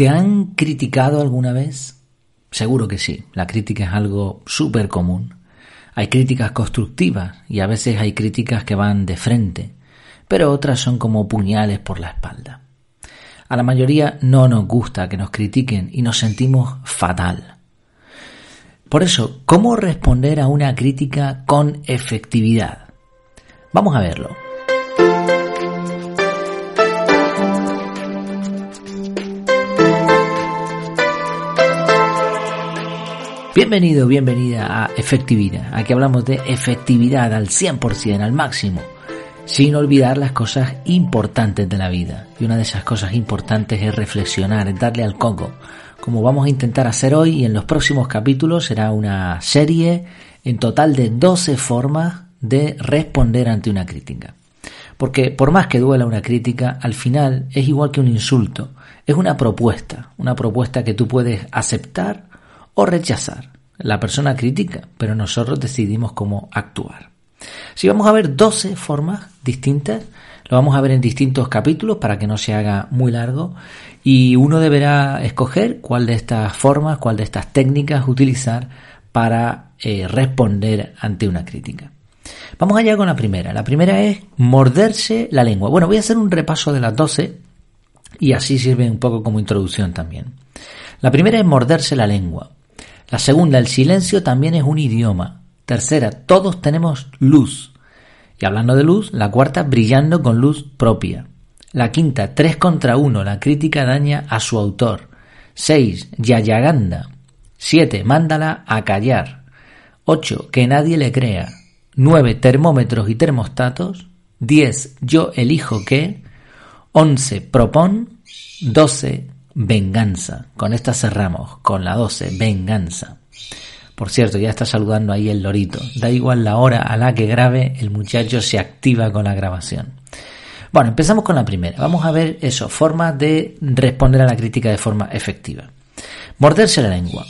¿Te han criticado alguna vez? Seguro que sí, la crítica es algo súper común. Hay críticas constructivas y a veces hay críticas que van de frente, pero otras son como puñales por la espalda. A la mayoría no nos gusta que nos critiquen y nos sentimos fatal. Por eso, ¿cómo responder a una crítica con efectividad? Vamos a verlo. Bienvenido, bienvenida a Efectividad. Aquí hablamos de efectividad al 100%, al máximo, sin olvidar las cosas importantes de la vida. Y una de esas cosas importantes es reflexionar, es darle al coco. Como vamos a intentar hacer hoy y en los próximos capítulos será una serie en total de 12 formas de responder ante una crítica. Porque por más que duela una crítica, al final es igual que un insulto. Es una propuesta, una propuesta que tú puedes aceptar o rechazar. La persona critica, pero nosotros decidimos cómo actuar. Si vamos a ver 12 formas distintas, lo vamos a ver en distintos capítulos para que no se haga muy largo y uno deberá escoger cuál de estas formas, cuál de estas técnicas utilizar para eh, responder ante una crítica. Vamos allá con la primera. La primera es morderse la lengua. Bueno, voy a hacer un repaso de las 12 y así sirve un poco como introducción también. La primera es morderse la lengua. La segunda, el silencio también es un idioma. Tercera, todos tenemos luz. Y hablando de luz, la cuarta, brillando con luz propia. La quinta, tres contra uno, la crítica daña a su autor. Seis, Yayaganda. Siete, mándala a callar. Ocho, que nadie le crea. Nueve, termómetros y termostatos. Diez, yo elijo qué. Once, propón. Doce, venganza. Con esta cerramos, con la 12, venganza. Por cierto, ya está saludando ahí el lorito. Da igual la hora a la que grabe, el muchacho se activa con la grabación. Bueno, empezamos con la primera. Vamos a ver eso, formas de responder a la crítica de forma efectiva. Morderse la lengua.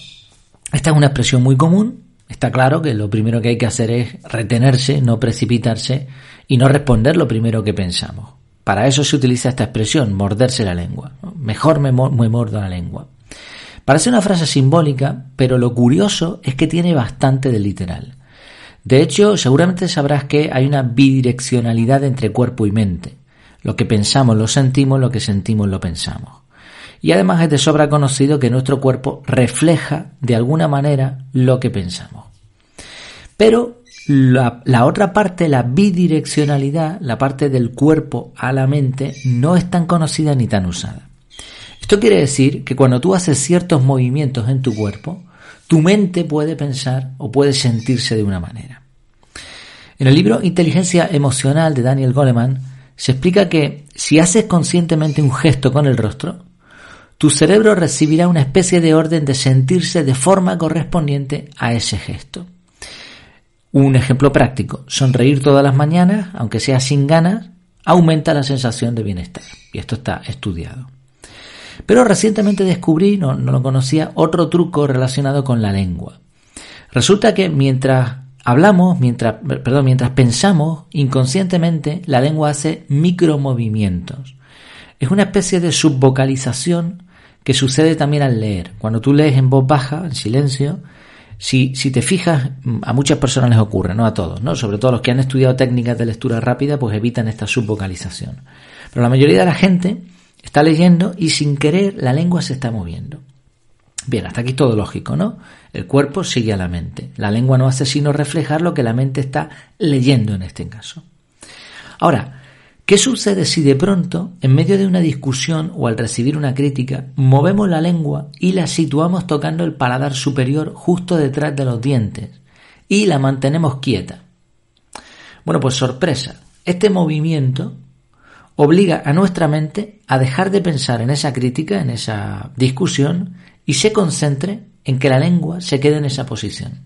Esta es una expresión muy común. Está claro que lo primero que hay que hacer es retenerse, no precipitarse y no responder lo primero que pensamos. Para eso se utiliza esta expresión, morderse la lengua. Mejor me, mordo la lengua. Parece una frase simbólica, pero lo curioso es que tiene bastante de literal. De hecho, seguramente sabrás que hay una bidireccionalidad entre cuerpo y mente. Lo que pensamos lo sentimos, lo que sentimos lo pensamos. Y además es de sobra conocido que nuestro cuerpo refleja de alguna manera lo que pensamos. Pero la, otra parte, la bidireccionalidad, la parte del cuerpo a la mente, no es tan conocida ni tan usada. Esto quiere decir que cuando tú haces ciertos movimientos en tu cuerpo, tu mente puede pensar o puede sentirse de una manera. En el libro Inteligencia Emocional de Daniel Goleman se explica que si haces conscientemente un gesto con el rostro, tu cerebro recibirá una especie de orden de sentirse de forma correspondiente a ese gesto. Un ejemplo práctico, sonreír todas las mañanas, aunque sea sin ganas, aumenta la sensación de bienestar. Y esto está estudiado. Pero recientemente descubrí, no, lo conocía, otro truco relacionado con la lengua. Resulta que mientras hablamos, mientras, perdón, mientras pensamos, inconscientemente la lengua hace micromovimientos. Es una especie de subvocalización que sucede también al leer. Cuando tú lees en voz baja, en silencio, si, te fijas, a muchas personas les ocurre, no a todos, ¿no? Sobre todo los que han estudiado técnicas de lectura rápida, pues evitan esta subvocalización. Pero la mayoría de la gente está leyendo y sin querer la lengua se está moviendo. Bien, hasta aquí todo lógico, ¿no? El cuerpo sigue a la mente. La lengua no hace sino reflejar lo que la mente está leyendo en este caso. Ahora, ¿Qué sucede si de pronto, en medio de una discusión o al recibir una crítica, movemos la lengua y la situamos tocando el paladar superior justo detrás de los dientes y la mantenemos quieta? Bueno, pues sorpresa, este movimiento obliga a nuestra mente a dejar de pensar en esa crítica, en esa discusión, y se concentre en que la lengua se quede en esa posición.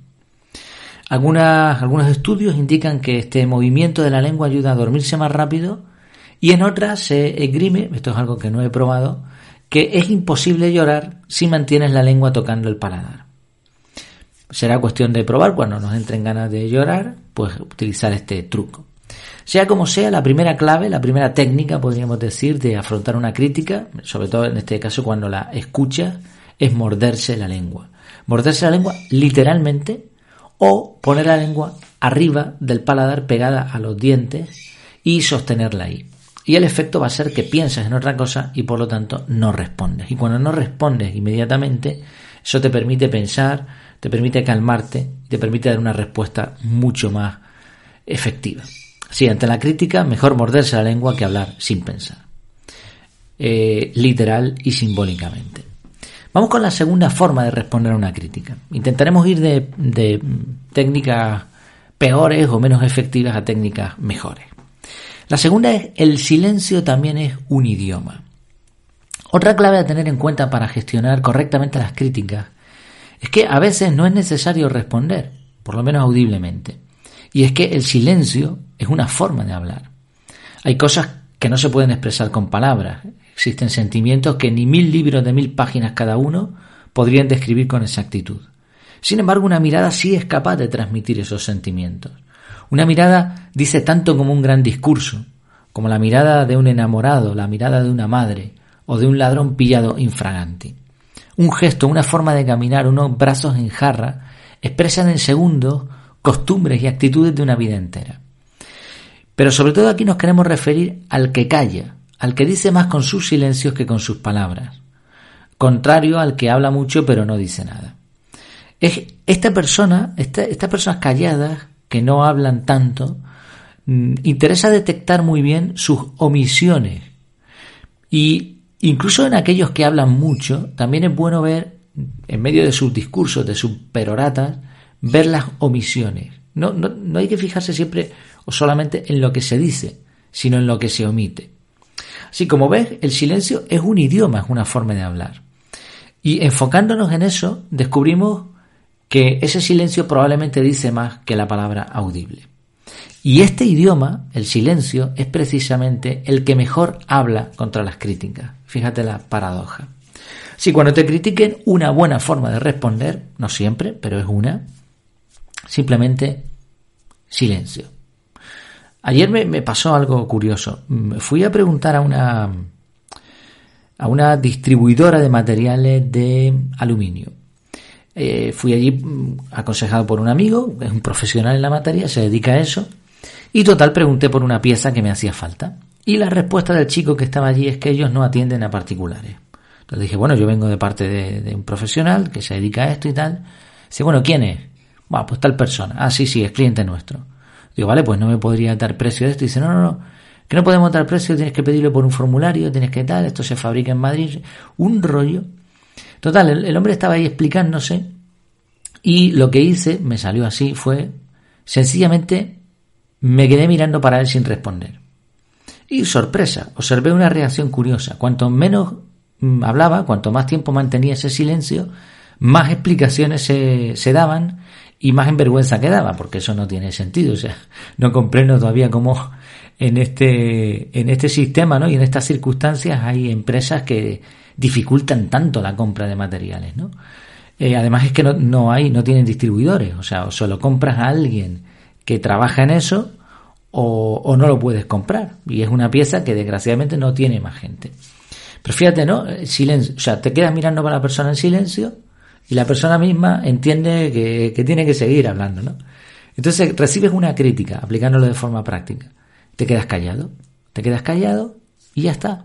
algunos estudios indican que este movimiento de la lengua ayuda a dormirse más rápido y en otras se esgrime, esto es algo que no he probado, que es imposible llorar si mantienes la lengua tocando el paladar. Será cuestión de probar cuando nos entren ganas de llorar, pues utilizar este truco. Sea como sea, la primera clave, la primera técnica, podríamos decir, de afrontar una crítica, sobre todo en este caso cuando la escuchas, es morderse la lengua. Morderse la lengua literalmente o poner la lengua arriba del paladar pegada a los dientes y sostenerla ahí. Y el efecto va a ser que piensas en otra cosa y por lo tanto no respondes. Y cuando no respondes inmediatamente, eso te permite pensar, te permite calmarte, te permite dar una respuesta mucho más efectiva. Sí, ante la crítica, mejor morderse la lengua que hablar sin pensar. Eh, literal y simbólicamente. Vamos con la segunda forma de responder a una crítica. Intentaremos ir de, de técnicas peores o menos efectivas a técnicas mejores. La segunda es el silencio también es un idioma. Otra clave a tener en cuenta para gestionar correctamente las críticas es que a veces no es necesario responder, por lo menos audiblemente. Y es que el silencio es una forma de hablar. Hay cosas que no se pueden expresar con palabras. Existen sentimientos que ni mil libros de mil páginas cada uno podrían describir con exactitud. Sin embargo, una mirada sí es capaz de transmitir esos sentimientos. Una mirada dice tanto como un gran discurso, como la mirada de un enamorado, la mirada de una madre o de un ladrón pillado infraganti. Un gesto, una forma de caminar, unos brazos en jarra, expresan en segundos costumbres y actitudes de una vida entera. Pero sobre todo aquí nos queremos referir al que calla, al que dice más con sus silencios que con sus palabras, contrario al que habla mucho pero no dice nada. Es esta persona, estas personas calladas, que no hablan tanto, mm, interesa detectar muy bien sus omisiones. Y incluso en aquellos que hablan mucho, también es bueno ver, en medio de sus discursos, de sus peroratas, ver las omisiones. No, no, no hay que fijarse siempre o solamente en lo que se dice, sino en lo que se omite. Así como ves, el silencio es un idioma, es una forma de hablar. Y enfocándonos en eso, descubrimos que ese silencio probablemente dice más que la palabra audible. Y este idioma, el silencio, es precisamente el que mejor habla contra las críticas. Fíjate la paradoja. Si cuando te critiquen, una buena forma de responder, no siempre, pero es una, simplemente silencio. Ayer me, pasó algo curioso. Fui a preguntar a una, a una distribuidora de materiales de aluminio. Eh, fui allí mm, aconsejado por un amigo, es un profesional en la materia, se dedica a eso, y total pregunté por una pieza que me hacía falta. Y la respuesta del chico que estaba allí es que ellos no atienden a particulares. Entonces dije, bueno, yo vengo de parte de, un profesional que se dedica a esto y tal. Dice, bueno, ¿quién es? Bueno, pues tal persona. Ah, sí, sí, es cliente nuestro. Digo, vale, pues no me podría dar precio de esto. dice, no, no, no, que no podemos dar precio, tienes que pedirlo por un formulario, tienes que tal, esto se fabrica en Madrid. Un rollo. Total, el, hombre estaba ahí explicándose y lo que hice, me salió así, fue sencillamente me quedé mirando para él sin responder. Y sorpresa, observé una reacción curiosa. Cuanto menos mm, hablaba, cuanto más tiempo mantenía ese silencio, más explicaciones se, se daban y más en vergüenza quedaba, porque eso no tiene sentido. O sea, no comprendo todavía cómo en este, en este sistema ¿no? y en estas circunstancias hay empresas que dificultan tanto la compra de materiales. ¿no? Eh, además es que no, no, hay, no tienen distribuidores. O sea, o solo compras a alguien que trabaja en eso o, o no lo puedes comprar. Y es una pieza que desgraciadamente no tiene más gente. Pero fíjate, ¿no? Silencio. O sea, te quedas mirando para la persona en silencio y la persona misma entiende que, tiene que seguir hablando, ¿no? Entonces recibes una crítica aplicándolo de forma práctica. Te quedas callado, te quedas callado y ya está.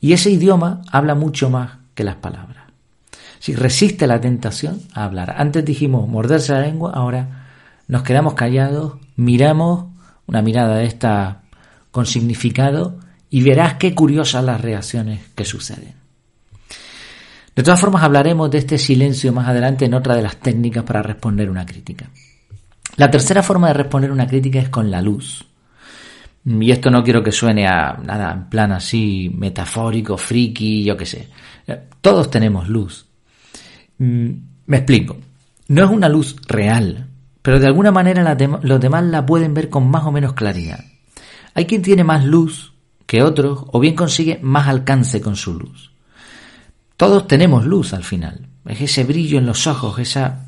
Y ese idioma habla mucho más que las palabras. Si resiste la tentación a hablar. Antes dijimos morderse la lengua, ahora nos quedamos callados, miramos una mirada de esta con significado y verás qué curiosas las reacciones que suceden. De todas formas, hablaremos de este silencio más adelante en otra de las técnicas para responder una crítica. La tercera forma de responder una crítica es con la luz. Y esto no quiero que suene a nada en plan así metafórico, friki, yo qué sé. Todos tenemos luz. Mm, me explico. No es una luz real, pero de alguna manera los demás la pueden ver con más o menos claridad. Hay quien tiene más luz que otros o bien consigue más alcance con su luz. Todos tenemos luz al final. Es ese brillo en los ojos, esa,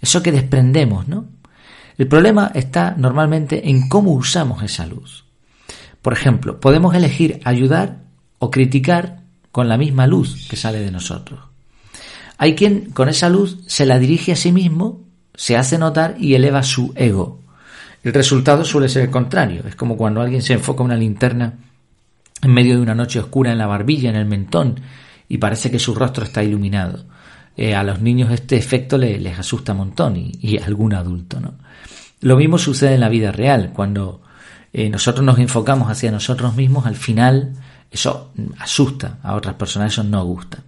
eso que desprendemos, ¿no? El problema está normalmente en cómo usamos esa luz. Por ejemplo, podemos elegir ayudar o criticar con la misma luz que sale de nosotros. Hay quien con esa luz se la dirige a sí mismo, se hace notar y eleva su ego. El resultado suele ser el contrario. Es como cuando alguien se enfoca una linterna en medio de una noche oscura en la barbilla, en el mentón, y parece que su rostro está iluminado. Eh, a los niños este efecto les, asusta un montón y, a algún adulto. ¿no? Lo mismo sucede en la vida real. Cuando eh, nosotros nos enfocamos hacia nosotros mismos, al final eso asusta a otras personas, eso no gusta.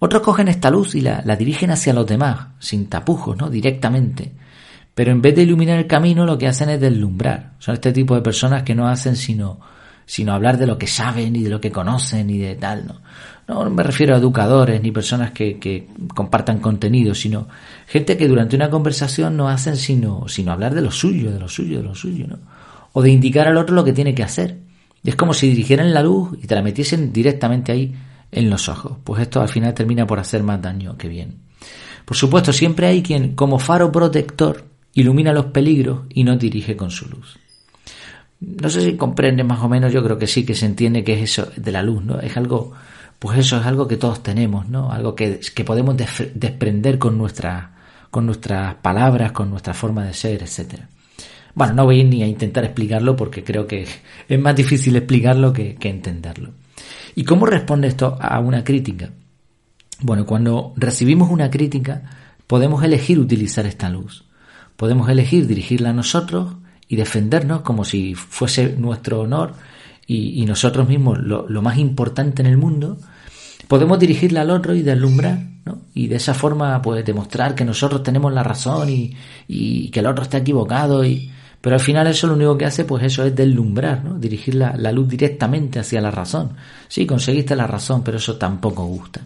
Otros cogen esta luz y la, dirigen hacia los demás, sin tapujos, ¿no? directamente. Pero en vez de iluminar el camino, lo que hacen es deslumbrar. Son este tipo de personas que no hacen sino, sino hablar de lo que saben y de lo que conocen y de tal. ¿no? No me refiero a educadores ni personas que, que, compartan contenido, sino gente que durante una conversación no hacen sino, sino hablar de lo suyo, de lo suyo, de lo suyo, ¿no? O de indicar al otro lo que tiene que hacer. Y es como si dirigieran la luz y te la metiesen directamente ahí en los ojos. Pues esto al final termina por hacer más daño que bien. Por supuesto, siempre hay quien, como faro protector, ilumina los peligros y no dirige con su luz. No sé si comprende más o menos, yo creo que sí, que se entiende que es eso de la luz, ¿no? Es algo pues eso es algo que todos tenemos, ¿no? Algo que, que podemos desprender con, con nuestras palabras, con nuestra forma de ser, etc. Bueno, no voy ni a intentar explicarlo porque creo que es más difícil explicarlo que, entenderlo. ¿Y cómo responde esto a una crítica? Bueno, cuando recibimos una crítica, podemos elegir utilizar esta luz. Podemos elegir dirigirla a nosotros y defendernos como si fuese nuestro honor y, nosotros mismos lo, lo, más importante en el mundo, podemos dirigirla al otro y deslumbrar, ¿no? Y de esa forma, pues, demostrar que nosotros tenemos la razón y, y que el otro está equivocado y... Pero al final eso lo único que hace, pues eso es deslumbrar, ¿no? Dirigir la, la luz directamente hacia la razón. Sí, conseguiste la razón, pero eso tampoco gusta.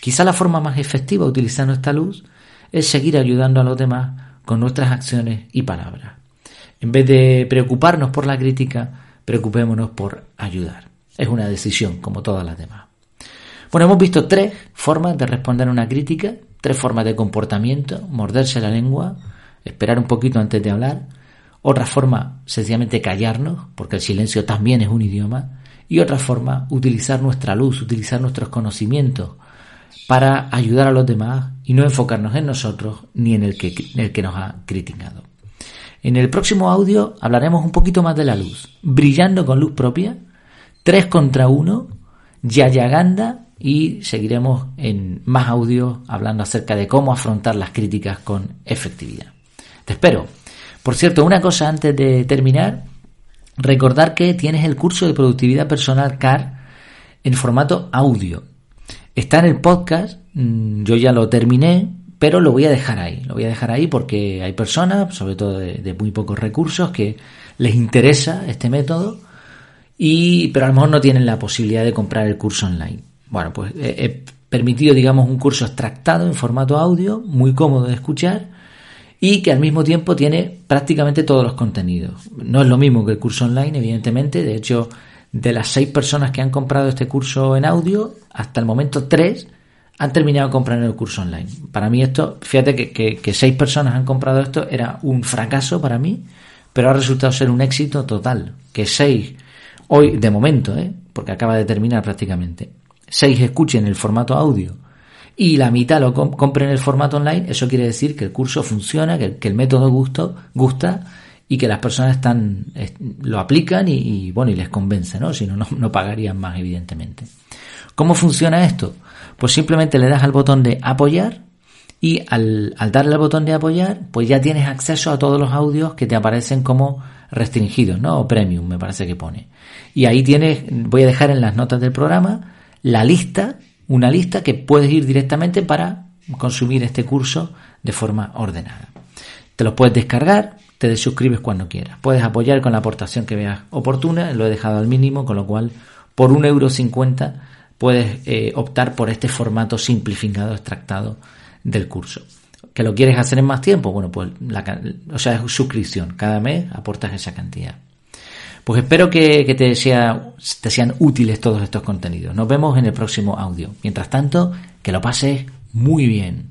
Quizá la forma más efectiva utilizando esta luz es seguir ayudando a los demás con nuestras acciones y palabras. En vez de preocuparnos por la crítica, preocupémonos por ayudar. Es una decisión, como todas las demás. Bueno, hemos visto tres formas de responder a una crítica, tres formas de comportamiento, morderse la lengua, esperar un poquito antes de hablar, otra forma, sencillamente callarnos, porque el silencio también es un idioma, y otra forma, utilizar nuestra luz, utilizar nuestros conocimientos para ayudar a los demás y no enfocarnos en nosotros ni en el que, en el que nos ha criticado. En el próximo audio hablaremos un poquito más de la luz, brillando con luz propia, tres contra uno, Yayaganda y seguiremos en más audio hablando acerca de cómo afrontar las críticas con efectividad. Te espero. Por cierto, una cosa antes de terminar, recordar que tienes el curso de productividad personal CAR en formato audio. Está en el podcast, mm, yo ya lo terminé, pero lo voy a dejar ahí. Lo voy a dejar ahí porque hay personas, sobre todo de, muy pocos recursos, que les interesa este método y pero a lo mejor no tienen la posibilidad de comprar el curso online. Bueno, pues he, permitido, digamos, un curso extractado en formato audio, muy cómodo de escuchar y que al mismo tiempo tiene prácticamente todos los contenidos. No es lo mismo que el curso online, evidentemente. De hecho, de las seis personas que han comprado este curso en audio, hasta el momento tres han terminado comprando el curso online. Para mí esto, fíjate que, que seis personas han comprado esto, era un fracaso para mí, pero ha resultado ser un éxito total. Que seis, hoy de momento, ¿eh? porque acaba de terminar prácticamente, seis escuchen el formato audio y la mitad lo compren en el formato online, eso quiere decir que el curso funciona, que, el método gusto, gusta y que las personas están lo aplican y, bueno y les convence, ¿no? Si no, no pagarían más, evidentemente. ¿Cómo funciona esto? Pues simplemente le das al botón de apoyar y al, al, darle al botón de apoyar, pues ya tienes acceso a todos los audios que te aparecen como restringidos, ¿no? O premium, me parece que pone. Y ahí tienes, voy a dejar en las notas del programa la lista, una lista que puedes ir directamente para consumir este curso de forma ordenada. Te lo puedes descargar, te desuscribes cuando quieras. Puedes apoyar con la aportación que veas oportuna, lo he dejado al mínimo, con lo cual por un euro cincuenta puedes eh, optar por este formato simplificado, extractado del curso. ¿Que lo quieres hacer en más tiempo? Bueno, pues la, o sea, es suscripción. Cada mes aportas esa cantidad. Pues espero que, te, te sean útiles todos estos contenidos. Nos vemos en el próximo audio. Mientras tanto, que lo pases muy bien.